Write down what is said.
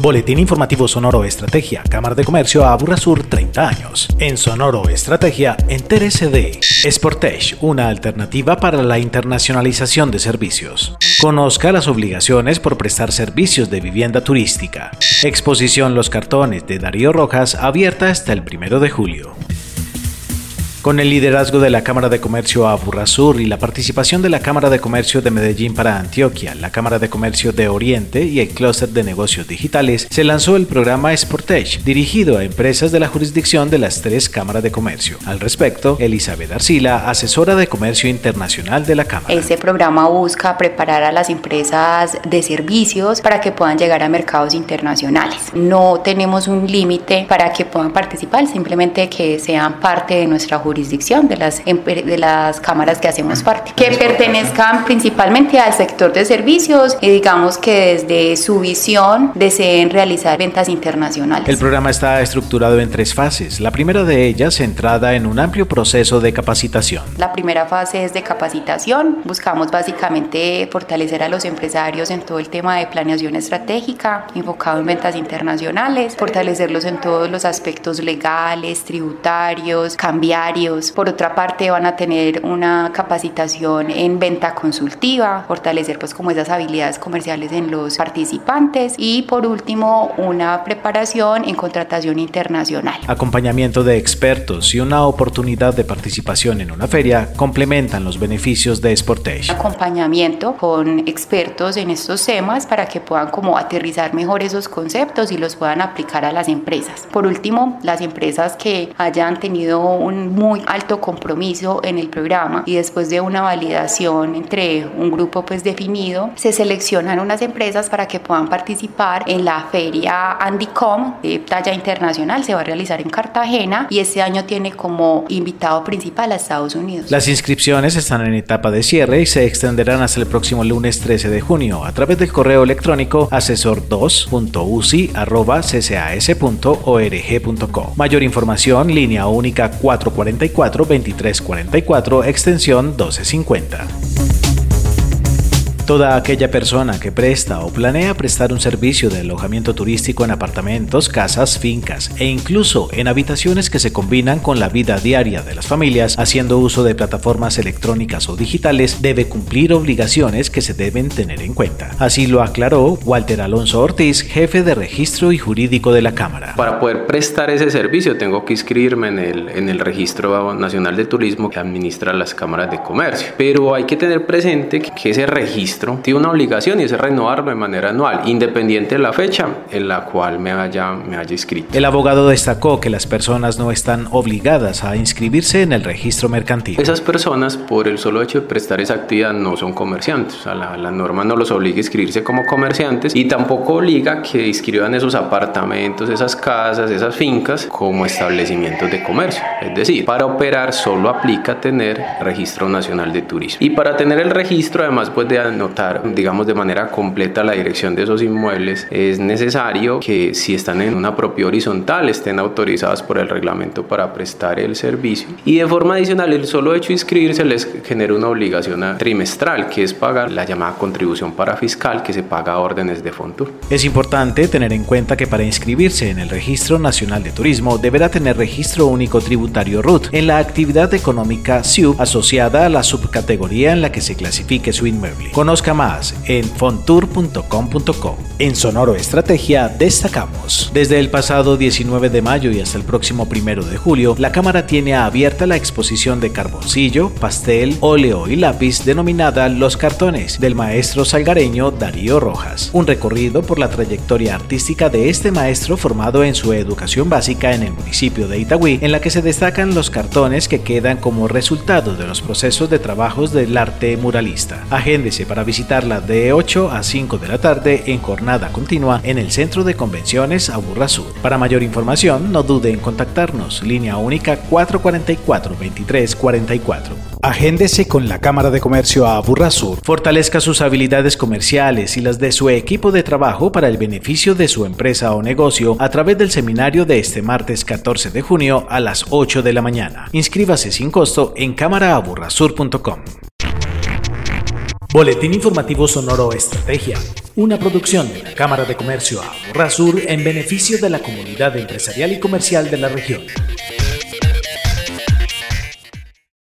Boletín Informativo Sonoro Estrategia, Cámara de Comercio a Sur 30 años. En Sonoro Estrategia, entérese de Sportage, una alternativa para la internacionalización de servicios. Conozca las obligaciones por prestar servicios de vivienda turística. Exposición Los Cartones de Darío Rojas abierta hasta el 1 de julio. Con el liderazgo de la Cámara de Comercio Aburrasur y la participación de la Cámara de Comercio de Medellín para Antioquia, la Cámara de Comercio de Oriente y el Clúster de Negocios Digitales, se lanzó el programa Sportage, dirigido a empresas de la jurisdicción de las tres cámaras de comercio. Al respecto, Elizabeth Arcila, asesora de Comercio Internacional de la Cámara. Este programa busca preparar a las empresas de servicios para que puedan llegar a mercados internacionales. No tenemos un límite para que puedan participar, simplemente que sean parte de nuestra jurisdicción jurisdicción de las, de las cámaras que hacemos parte, que pertenezcan principalmente al sector de servicios y digamos que desde su visión deseen realizar ventas internacionales. El programa está estructurado en tres fases. La primera de ellas centrada en un amplio proceso de capacitación. La primera fase es de capacitación. Buscamos básicamente fortalecer a los empresarios en todo el tema de planeación estratégica, enfocado en ventas internacionales, fortalecerlos en todos los aspectos legales, tributarios, cambiarios por otra parte, van a tener una capacitación en venta consultiva, fortalecer pues como esas habilidades comerciales en los participantes y por último, una preparación en contratación internacional. Acompañamiento de expertos y una oportunidad de participación en una feria complementan los beneficios de Sportage. Acompañamiento con expertos en estos temas para que puedan como aterrizar mejor esos conceptos y los puedan aplicar a las empresas. Por último, las empresas que hayan tenido un muy muy alto compromiso en el programa y después de una validación entre un grupo pues definido, se seleccionan unas empresas para que puedan participar en la feria Andicom de talla internacional, se va a realizar en Cartagena y este año tiene como invitado principal a Estados Unidos. Las inscripciones están en etapa de cierre y se extenderán hasta el próximo lunes 13 de junio a través del correo electrónico asesor2.uci.cas.org.co. Mayor información, línea única 440 44 23 44, extensión 1250. Toda aquella persona que presta o planea prestar un servicio de alojamiento turístico en apartamentos, casas, fincas e incluso en habitaciones que se combinan con la vida diaria de las familias haciendo uso de plataformas electrónicas o digitales debe cumplir obligaciones que se deben tener en cuenta. Así lo aclaró Walter Alonso Ortiz, jefe de registro y jurídico de la Cámara. Para poder prestar ese servicio tengo que inscribirme en el, en el Registro Nacional de Turismo que administra las cámaras de comercio. Pero hay que tener presente que ese registro tiene una obligación y es renovarlo de manera anual, independiente de la fecha en la cual me haya, me haya inscrito. El abogado destacó que las personas no están obligadas a inscribirse en el registro mercantil. Esas personas, por el solo hecho de prestar esa actividad, no son comerciantes. O sea, la, la norma no los obliga a inscribirse como comerciantes y tampoco obliga que inscriban esos apartamentos, esas casas, esas fincas como establecimientos de comercio. Es decir, para operar solo aplica tener registro nacional de turismo. Y para tener el registro, además, pues de digamos, de manera completa la dirección de esos inmuebles, es necesario que si están en una propia horizontal estén autorizadas por el reglamento para prestar el servicio. Y de forma adicional, el solo hecho de inscribirse les genera una obligación trimestral, que es pagar la llamada contribución para fiscal que se paga a órdenes de Fontur. Es importante tener en cuenta que para inscribirse en el Registro Nacional de Turismo deberá tener registro único tributario RUT en la actividad económica SIUP asociada a la subcategoría en la que se clasifique su inmueble. Conozca más en fontour.com.co. En Sonoro Estrategia destacamos. Desde el pasado 19 de mayo y hasta el próximo 1 de julio, la Cámara tiene abierta la exposición de carboncillo, pastel, óleo y lápiz denominada Los Cartones del maestro salgareño Darío Rojas. Un recorrido por la trayectoria artística de este maestro formado en su educación básica en el municipio de Itagüí, en la que se destacan los cartones que quedan como resultado de los procesos de trabajos del arte muralista. Agéndese para visitarla de 8 a 5 de la tarde en jornada continua en el Centro de Convenciones Aburra Sur. Para mayor información, no dude en contactarnos. Línea única 444-2344. Agéndese con la Cámara de Comercio Aburra Sur. Fortalezca sus habilidades comerciales y las de su equipo de trabajo para el beneficio de su empresa o negocio a través del seminario de este martes 14 de junio a las 8 de la mañana. Inscríbase sin costo en cámaraaburrasur.com. Boletín Informativo Sonoro Estrategia, una producción de la Cámara de Comercio Sur en beneficio de la comunidad empresarial y comercial de la región.